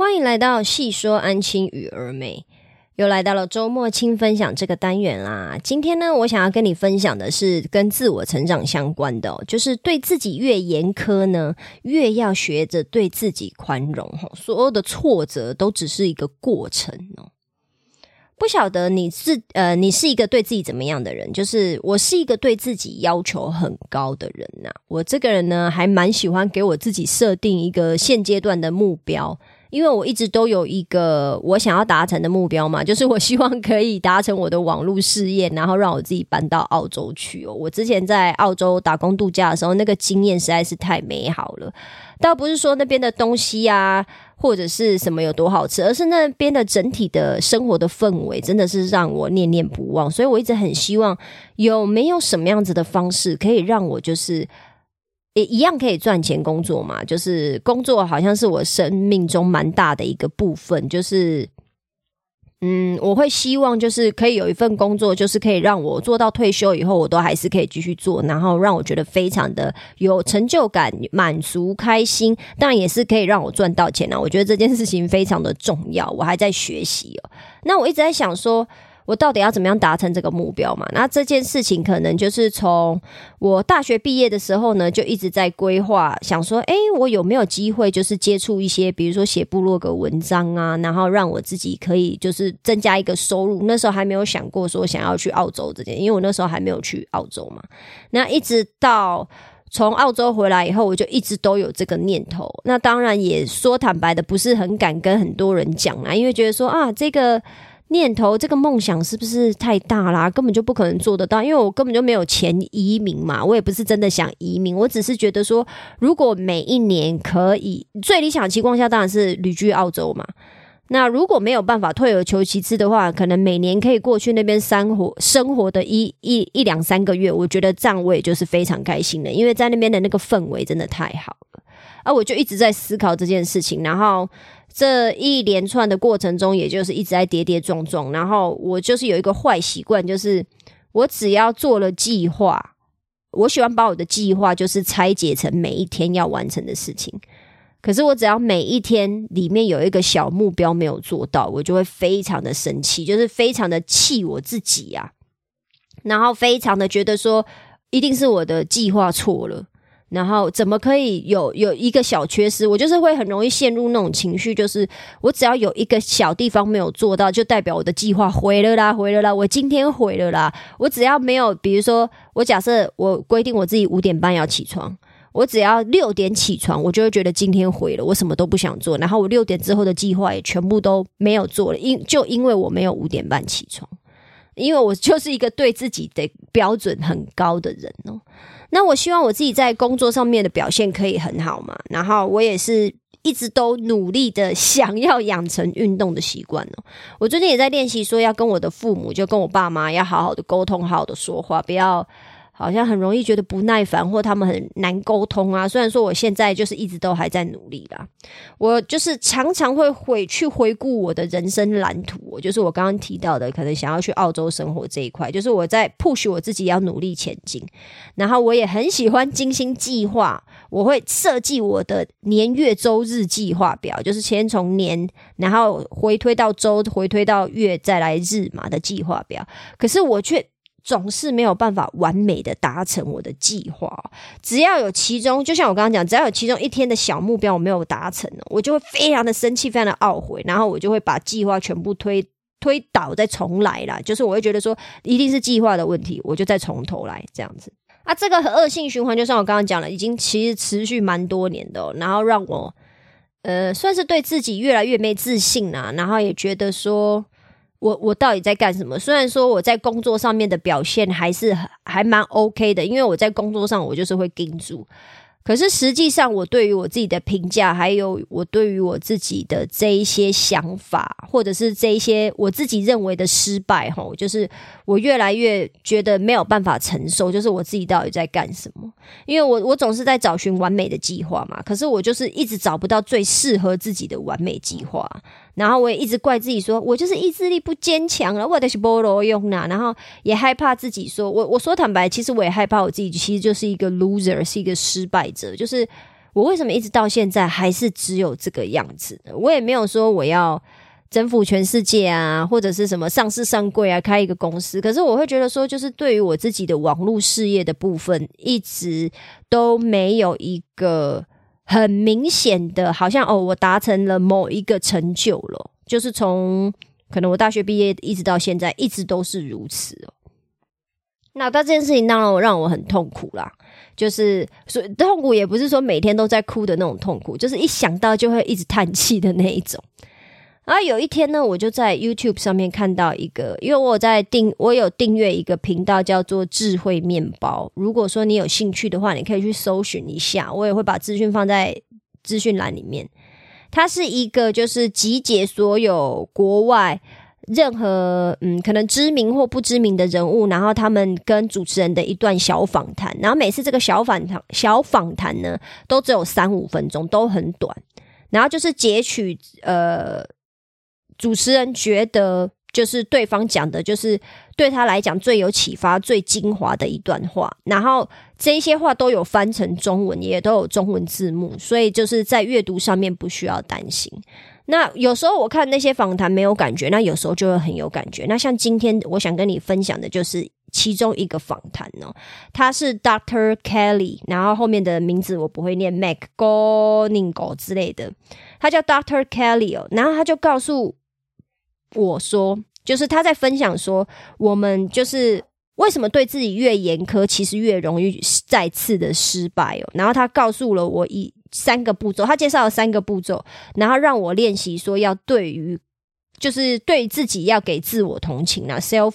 欢迎来到细说安亲与儿美，又来到了周末轻分享这个单元啦。今天呢，我想要跟你分享的是跟自我成长相关的，就是对自己越严苛呢，越要学着对自己宽容。所有的挫折都只是一个过程哦。不晓得你是呃，你是一个对自己怎么样的人？就是我是一个对自己要求很高的人呐。我这个人呢，还蛮喜欢给我自己设定一个现阶段的目标。因为我一直都有一个我想要达成的目标嘛，就是我希望可以达成我的网络事业，然后让我自己搬到澳洲去哦。我之前在澳洲打工度假的时候，那个经验实在是太美好了。倒不是说那边的东西啊，或者是什么有多好吃，而是那边的整体的生活的氛围真的是让我念念不忘。所以我一直很希望有没有什么样子的方式可以让我就是。也一样可以赚钱工作嘛，就是工作好像是我生命中蛮大的一个部分，就是嗯，我会希望就是可以有一份工作，就是可以让我做到退休以后，我都还是可以继续做，然后让我觉得非常的有成就感、满足、开心，当然也是可以让我赚到钱啊。我觉得这件事情非常的重要，我还在学习哦。那我一直在想说。我到底要怎么样达成这个目标嘛？那这件事情可能就是从我大学毕业的时候呢，就一直在规划，想说，哎，我有没有机会就是接触一些，比如说写部落格文章啊，然后让我自己可以就是增加一个收入。那时候还没有想过说想要去澳洲这件，因为我那时候还没有去澳洲嘛。那一直到从澳洲回来以后，我就一直都有这个念头。那当然也说坦白的，不是很敢跟很多人讲啊，因为觉得说啊，这个。念头这个梦想是不是太大啦？根本就不可能做得到，因为我根本就没有钱移民嘛。我也不是真的想移民，我只是觉得说，如果每一年可以最理想的情况下，当然是旅居澳洲嘛。那如果没有办法退而求其次的话，可能每年可以过去那边生活生活的一一一两三个月，我觉得这样我也就是非常开心的，因为在那边的那个氛围真的太好了。啊，我就一直在思考这件事情，然后。这一连串的过程中，也就是一直在跌跌撞撞。然后我就是有一个坏习惯，就是我只要做了计划，我喜欢把我的计划就是拆解成每一天要完成的事情。可是我只要每一天里面有一个小目标没有做到，我就会非常的生气，就是非常的气我自己呀。然后非常的觉得说，一定是我的计划错了。然后怎么可以有有一个小缺失？我就是会很容易陷入那种情绪，就是我只要有一个小地方没有做到，就代表我的计划毁了啦，毁了啦，我今天毁了啦。我只要没有，比如说我假设我规定我自己五点半要起床，我只要六点起床，我就会觉得今天毁了，我什么都不想做。然后我六点之后的计划也全部都没有做了，因就因为我没有五点半起床，因为我就是一个对自己的标准很高的人哦。那我希望我自己在工作上面的表现可以很好嘛，然后我也是一直都努力的想要养成运动的习惯哦。我最近也在练习说要跟我的父母，就跟我爸妈要好好的沟通，好好的说话，不要。好像很容易觉得不耐烦，或他们很难沟通啊。虽然说我现在就是一直都还在努力啦，我就是常常会回去回顾我的人生蓝图，就是我刚刚提到的，可能想要去澳洲生活这一块，就是我在 push 我自己要努力前进。然后我也很喜欢精心计划，我会设计我的年月周日计划表，就是先从年，然后回推到周，回推到月，再来日嘛的计划表。可是我却。总是没有办法完美的达成我的计划，只要有其中，就像我刚刚讲，只要有其中一天的小目标我没有达成我就会非常的生气，非常的懊悔，然后我就会把计划全部推推倒，再重来啦。就是我会觉得说，一定是计划的问题，我就再从头来这样子。啊，这个恶性循环，就像我刚刚讲了，已经其实持续蛮多年的，然后让我呃，算是对自己越来越没自信啦，然后也觉得说。我我到底在干什么？虽然说我在工作上面的表现还是还蛮 OK 的，因为我在工作上我就是会盯住。可是实际上，我对于我自己的评价，还有我对于我自己的这一些想法，或者是这一些我自己认为的失败，吼，就是我越来越觉得没有办法承受，就是我自己到底在干什么？因为我我总是在找寻完美的计划嘛，可是我就是一直找不到最适合自己的完美计划。然后我也一直怪自己，说我就是意志力不坚强了，我的是菠萝用呐。然后也害怕自己说，我我说坦白，其实我也害怕我自己，其实就是一个 loser，是一个失败者。就是我为什么一直到现在还是只有这个样子？我也没有说我要征服全世界啊，或者是什么上市上柜啊，开一个公司。可是我会觉得说，就是对于我自己的网络事业的部分，一直都没有一个很明显的，好像哦，我达成了某一个成就了。就是从可能我大学毕业一直到现在，一直都是如此哦。那但这件事情当然我让我很痛苦啦，就是所以痛苦也不是说每天都在哭的那种痛苦，就是一想到就会一直叹气的那一种。然后有一天呢，我就在 YouTube 上面看到一个，因为我在订，我有订阅一个频道叫做智慧面包。如果说你有兴趣的话，你可以去搜寻一下，我也会把资讯放在资讯栏里面。它是一个就是集结所有国外。任何嗯，可能知名或不知名的人物，然后他们跟主持人的一段小访谈，然后每次这个小访谈小访谈呢，都只有三五分钟，都很短，然后就是截取呃，主持人觉得就是对方讲的，就是对他来讲最有启发、最精华的一段话，然后这些话都有翻成中文，也都有中文字幕，所以就是在阅读上面不需要担心。那有时候我看那些访谈没有感觉，那有时候就会很有感觉。那像今天我想跟你分享的就是其中一个访谈哦，他是 Doctor Kelly，然后后面的名字我不会念，Mac g o n i n g o 之类的，他叫 Doctor Kelly 哦，然后他就告诉我说，就是他在分享说，我们就是为什么对自己越严苛，其实越容易再次的失败哦。然后他告诉了我一。三个步骤，他介绍了三个步骤，然后让我练习说要对于，就是对自己要给自我同情啊，self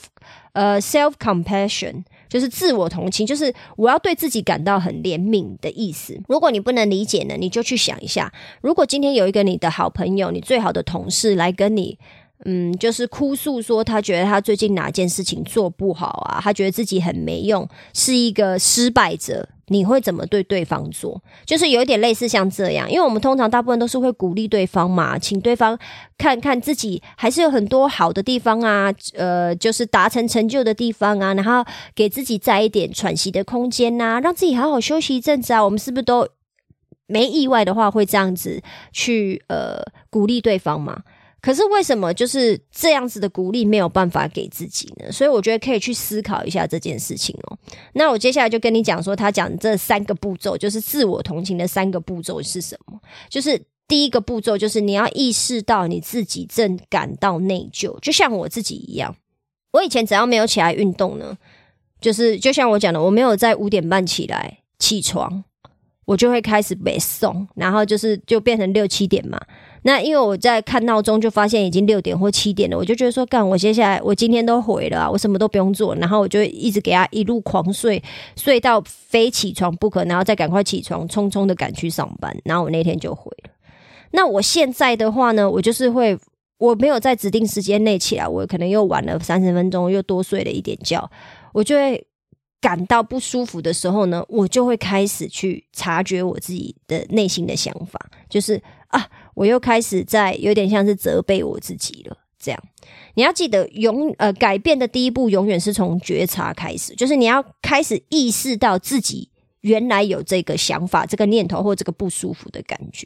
呃 self compassion 就是自我同情，就是我要对自己感到很怜悯的意思。如果你不能理解呢，你就去想一下，如果今天有一个你的好朋友，你最好的同事来跟你。嗯，就是哭诉说他觉得他最近哪件事情做不好啊，他觉得自己很没用，是一个失败者。你会怎么对对方做？就是有点类似像这样，因为我们通常大部分都是会鼓励对方嘛，请对方看看自己还是有很多好的地方啊，呃，就是达成成就的地方啊，然后给自己再一点喘息的空间呐，让自己好好休息一阵子啊。我们是不是都没意外的话会这样子去呃鼓励对方嘛？可是为什么就是这样子的鼓励没有办法给自己呢？所以我觉得可以去思考一下这件事情哦。那我接下来就跟你讲说，他讲这三个步骤，就是自我同情的三个步骤是什么？就是第一个步骤，就是你要意识到你自己正感到内疚，就像我自己一样。我以前只要没有起来运动呢，就是就像我讲的，我没有在五点半起来起床，我就会开始背诵，然后就是就变成六七点嘛。那因为我在看闹钟，就发现已经六点或七点了，我就觉得说，干，我接下来我今天都毁了，我什么都不用做，然后我就一直给他一路狂睡，睡到非起床不可，然后再赶快起床，匆匆的赶去上班，然后我那天就毁了。那我现在的话呢，我就是会，我没有在指定时间内起来，我可能又晚了三十分钟，又多睡了一点觉，我就会感到不舒服的时候呢，我就会开始去察觉我自己的内心的想法，就是啊。我又开始在有点像是责备我自己了，这样你要记得永呃改变的第一步永远是从觉察开始，就是你要开始意识到自己原来有这个想法、这个念头或这个不舒服的感觉。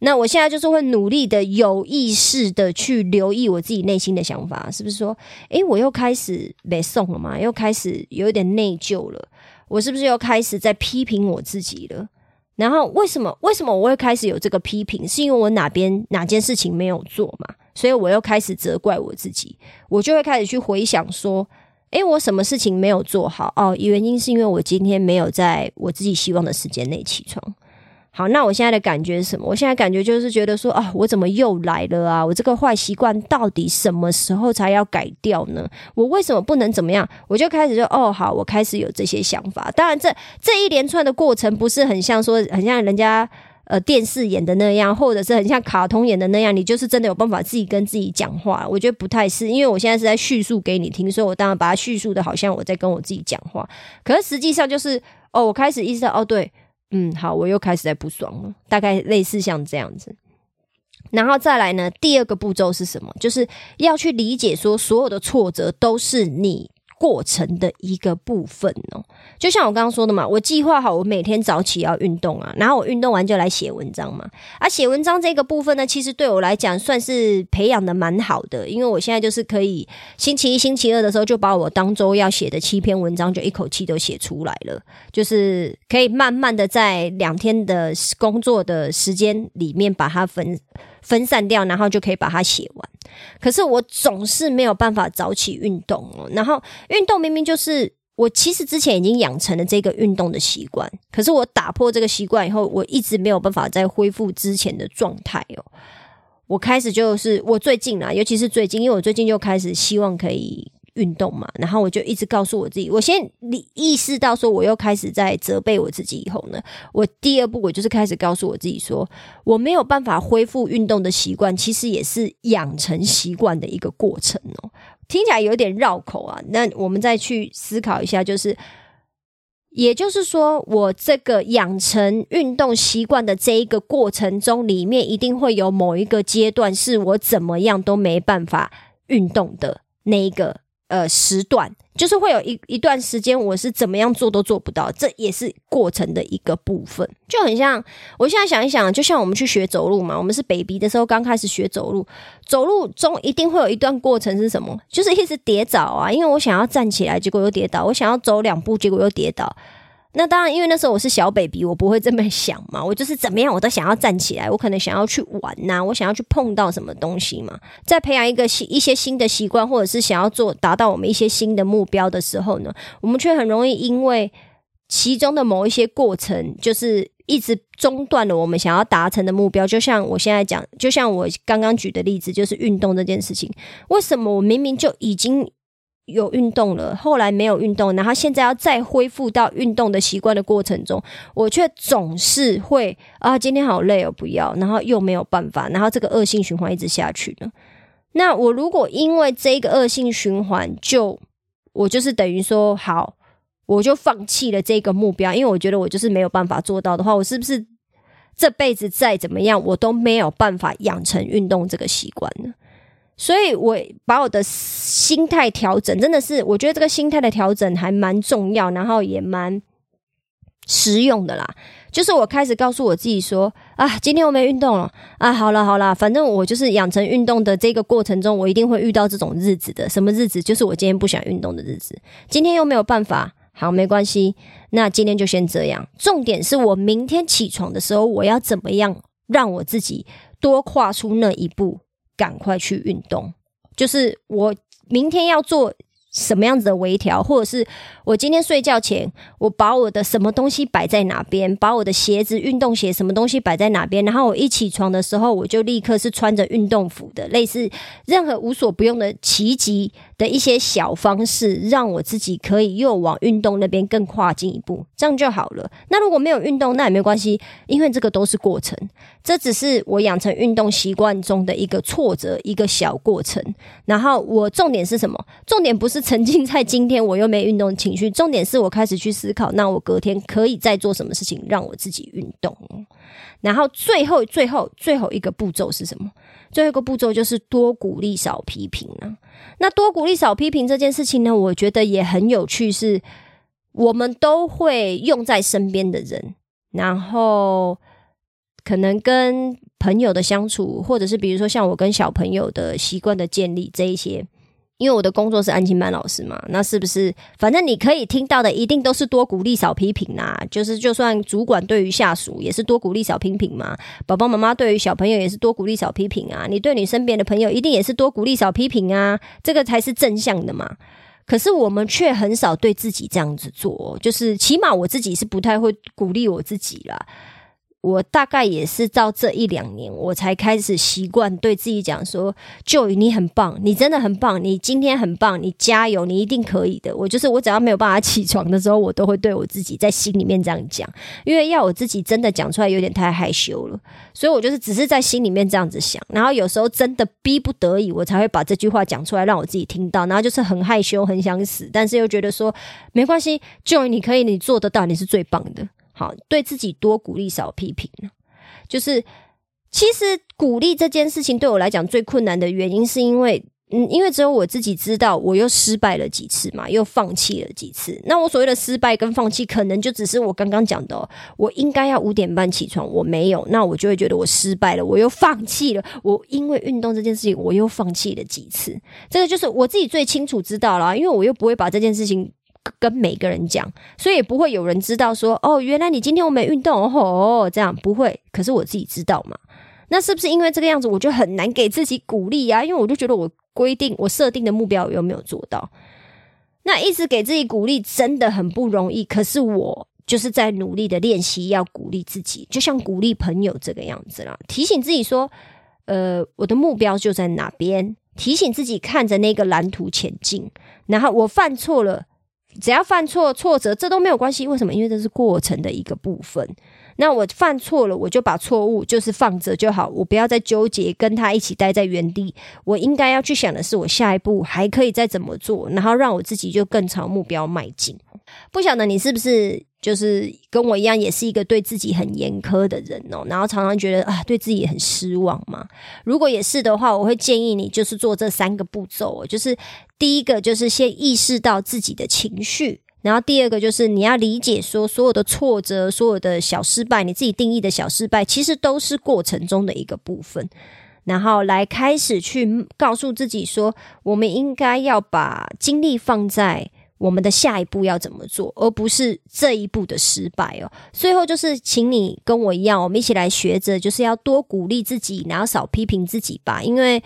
那我现在就是会努力的有意识的去留意我自己内心的想法，是不是说，诶，我又开始被送了嘛？又开始有点内疚了？我是不是又开始在批评我自己了？然后为什么为什么我会开始有这个批评？是因为我哪边哪件事情没有做嘛？所以我又开始责怪我自己，我就会开始去回想说，诶，我什么事情没有做好？哦，原因是因为我今天没有在我自己希望的时间内起床。好，那我现在的感觉是什么？我现在感觉就是觉得说啊，我怎么又来了啊？我这个坏习惯到底什么时候才要改掉呢？我为什么不能怎么样？我就开始就哦，好，我开始有这些想法。当然，这这一连串的过程不是很像说，很像人家呃电视演的那样，或者是很像卡通演的那样，你就是真的有办法自己跟自己讲话。我觉得不太是，因为我现在是在叙述给你听，所以我当然把它叙述的好像我在跟我自己讲话。可是实际上就是哦，我开始意识到哦，对。嗯，好，我又开始在不爽了，大概类似像这样子，然后再来呢，第二个步骤是什么？就是要去理解说，所有的挫折都是你过程的一个部分哦。就像我刚刚说的嘛，我计划好我每天早起要运动啊，然后我运动完就来写文章嘛。而写文章这个部分呢，其实对我来讲算是培养的蛮好的，因为我现在就是可以星期一、星期二的时候就把我当周要写的七篇文章就一口气都写出来了，就是可以慢慢的在两天的工作的时间里面把它分分散掉，然后就可以把它写完。可是我总是没有办法早起运动哦，然后运动明明就是我其实之前已经养成了这个运动的习惯，可是我打破这个习惯以后，我一直没有办法再恢复之前的状态哦。我开始就是我最近啊，尤其是最近，因为我最近就开始希望可以。运动嘛，然后我就一直告诉我自己，我先你意识到说我又开始在责备我自己以后呢，我第二步我就是开始告诉我自己说，我没有办法恢复运动的习惯，其实也是养成习惯的一个过程哦。听起来有点绕口啊，那我们再去思考一下，就是也就是说，我这个养成运动习惯的这一个过程中，里面一定会有某一个阶段是我怎么样都没办法运动的那一个。呃，时段就是会有一一段时间，我是怎么样做都做不到，这也是过程的一个部分，就很像我现在想一想，就像我们去学走路嘛，我们是 baby 的时候刚开始学走路，走路中一定会有一段过程是什么？就是一直跌倒啊，因为我想要站起来，结果又跌倒；我想要走两步，结果又跌倒。那当然，因为那时候我是小 baby，我不会这么想嘛。我就是怎么样，我都想要站起来。我可能想要去玩呐，我想要去碰到什么东西嘛。在培养一个新一些新的习惯，或者是想要做达到我们一些新的目标的时候呢，我们却很容易因为其中的某一些过程，就是一直中断了我们想要达成的目标。就像我现在讲，就像我刚刚举的例子，就是运动这件事情，为什么我明明就已经。有运动了，后来没有运动，然后现在要再恢复到运动的习惯的过程中，我却总是会啊，今天好累哦，不要，然后又没有办法，然后这个恶性循环一直下去呢。那我如果因为这个恶性循环，就我就是等于说好，我就放弃了这个目标，因为我觉得我就是没有办法做到的话，我是不是这辈子再怎么样，我都没有办法养成运动这个习惯呢？所以，我把我的心态调整，真的是我觉得这个心态的调整还蛮重要，然后也蛮实用的啦。就是我开始告诉我自己说：“啊，今天我没运动了啊，好了好了，反正我就是养成运动的这个过程中，我一定会遇到这种日子的。什么日子？就是我今天不想运动的日子。今天又没有办法，好，没关系，那今天就先这样。重点是我明天起床的时候，我要怎么样让我自己多跨出那一步。”赶快去运动，就是我明天要做。什么样子的微调，或者是我今天睡觉前，我把我的什么东西摆在哪边，把我的鞋子、运动鞋什么东西摆在哪边，然后我一起床的时候，我就立刻是穿着运动服的，类似任何无所不用的奇迹的一些小方式，让我自己可以又往运动那边更跨进一步，这样就好了。那如果没有运动，那也没关系，因为这个都是过程，这只是我养成运动习惯中的一个挫折，一个小过程。然后我重点是什么？重点不是。沉浸在今天我又没运动情绪，重点是我开始去思考，那我隔天可以再做什么事情让我自己运动。然后最后最后最后一个步骤是什么？最后一个步骤就是多鼓励少批评啊。那多鼓励少批评这件事情呢，我觉得也很有趣，是我们都会用在身边的人，然后可能跟朋友的相处，或者是比如说像我跟小朋友的习惯的建立这一些。因为我的工作是安亲班老师嘛，那是不是反正你可以听到的一定都是多鼓励少批评啦？就是就算主管对于下属也是多鼓励少批评嘛，爸爸妈妈对于小朋友也是多鼓励少批评啊，你对你身边的朋友一定也是多鼓励少批评啊，这个才是正向的嘛。可是我们却很少对自己这样子做，就是起码我自己是不太会鼓励我自己啦。我大概也是到这一两年，我才开始习惯对自己讲说：“Joy，你很棒，你真的很棒，你今天很棒，你加油，你一定可以的。”我就是我，只要没有办法起床的时候，我都会对我自己在心里面这样讲，因为要我自己真的讲出来有点太害羞了，所以我就是只是在心里面这样子想，然后有时候真的逼不得已，我才会把这句话讲出来让我自己听到，然后就是很害羞，很想死，但是又觉得说没关系，Joy，你可以，你做得到，你是最棒的。好，对自己多鼓励，少批评就是其实鼓励这件事情对我来讲最困难的原因，是因为嗯，因为只有我自己知道，我又失败了几次嘛，又放弃了几次。那我所谓的失败跟放弃，可能就只是我刚刚讲的，我应该要五点半起床，我没有，那我就会觉得我失败了，我又放弃了。我因为运动这件事情，我又放弃了几次。这个就是我自己最清楚知道了，因为我又不会把这件事情跟每个人讲，所以也不会有人知道说，哦，原来你今天我没运动哦，这样不会。可是我自己知道嘛，那是不是因为这个样子，我就很难给自己鼓励啊？因为我就觉得我。规定我设定的目标有没有做到？那一直给自己鼓励真的很不容易。可是我就是在努力的练习，要鼓励自己，就像鼓励朋友这个样子啦。提醒自己说：“呃，我的目标就在哪边。”提醒自己看着那个蓝图前进。然后我犯错了，只要犯错挫折，这都没有关系。为什么？因为这是过程的一个部分。那我犯错了，我就把错误就是放着就好，我不要再纠结跟他一起待在原地。我应该要去想的是，我下一步还可以再怎么做，然后让我自己就更朝目标迈进。不晓得你是不是就是跟我一样，也是一个对自己很严苛的人哦，然后常常觉得啊，对自己很失望嘛。如果也是的话，我会建议你就是做这三个步骤，就是第一个就是先意识到自己的情绪。然后第二个就是你要理解说，所有的挫折、所有的小失败，你自己定义的小失败，其实都是过程中的一个部分。然后来开始去告诉自己说，我们应该要把精力放在我们的下一步要怎么做，而不是这一步的失败哦。最后就是，请你跟我一样，我们一起来学着，就是要多鼓励自己，然后少批评自己吧，因为。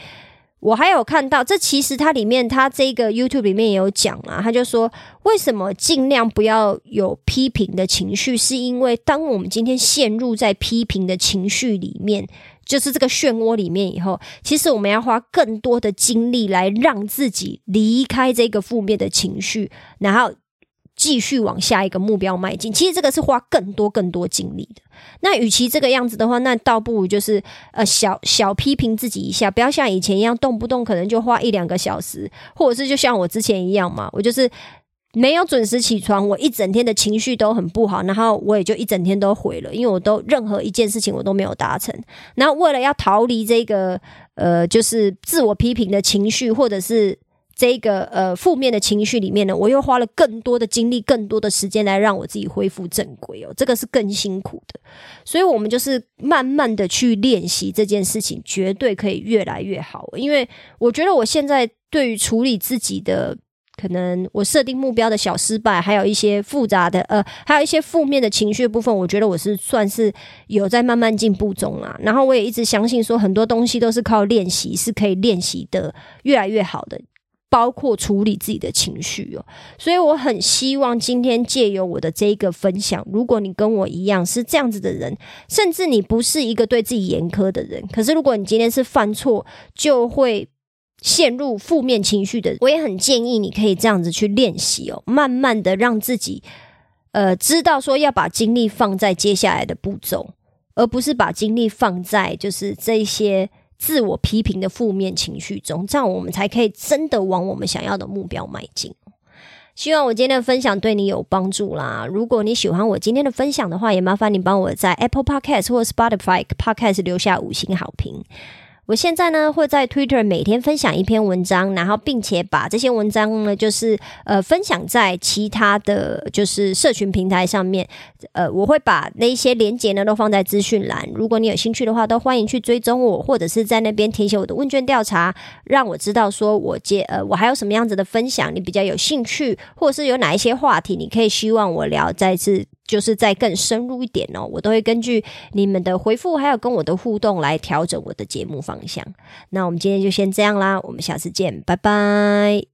我还有看到，这其实它里面，它这个 YouTube 里面也有讲啊，他就说，为什么尽量不要有批评的情绪，是因为当我们今天陷入在批评的情绪里面，就是这个漩涡里面以后，其实我们要花更多的精力来让自己离开这个负面的情绪，然后。继续往下一个目标迈进，其实这个是花更多更多精力的。那与其这个样子的话，那倒不如就是呃小小批评自己一下，不要像以前一样动不动可能就花一两个小时，或者是就像我之前一样嘛，我就是没有准时起床，我一整天的情绪都很不好，然后我也就一整天都毁了，因为我都任何一件事情我都没有达成。然后为了要逃离这个呃就是自我批评的情绪，或者是。这个呃负面的情绪里面呢，我又花了更多的精力、更多的时间来让我自己恢复正轨哦，这个是更辛苦的。所以，我们就是慢慢的去练习这件事情，绝对可以越来越好。因为我觉得我现在对于处理自己的可能我设定目标的小失败，还有一些复杂的呃，还有一些负面的情绪部分，我觉得我是算是有在慢慢进步中啊。然后，我也一直相信说，很多东西都是靠练习是可以练习的越来越好的。包括处理自己的情绪哦，所以我很希望今天借由我的这一个分享，如果你跟我一样是这样子的人，甚至你不是一个对自己严苛的人，可是如果你今天是犯错就会陷入负面情绪的，我也很建议你可以这样子去练习哦，慢慢的让自己呃知道说要把精力放在接下来的步骤，而不是把精力放在就是这些。自我批评的负面情绪中，这样我们才可以真的往我们想要的目标迈进。希望我今天的分享对你有帮助啦！如果你喜欢我今天的分享的话，也麻烦你帮我在 Apple Podcast 或 Spotify Podcast 留下五星好评。我现在呢会在 Twitter 每天分享一篇文章，然后并且把这些文章呢就是呃分享在其他的就是社群平台上面。呃，我会把那些连接呢都放在资讯栏。如果你有兴趣的话，都欢迎去追踪我，或者是在那边填写我的问卷调查，让我知道说我接呃我还有什么样子的分享你比较有兴趣，或者是有哪一些话题你可以希望我聊再次。就是再更深入一点哦，我都会根据你们的回复，还有跟我的互动来调整我的节目方向。那我们今天就先这样啦，我们下次见，拜拜。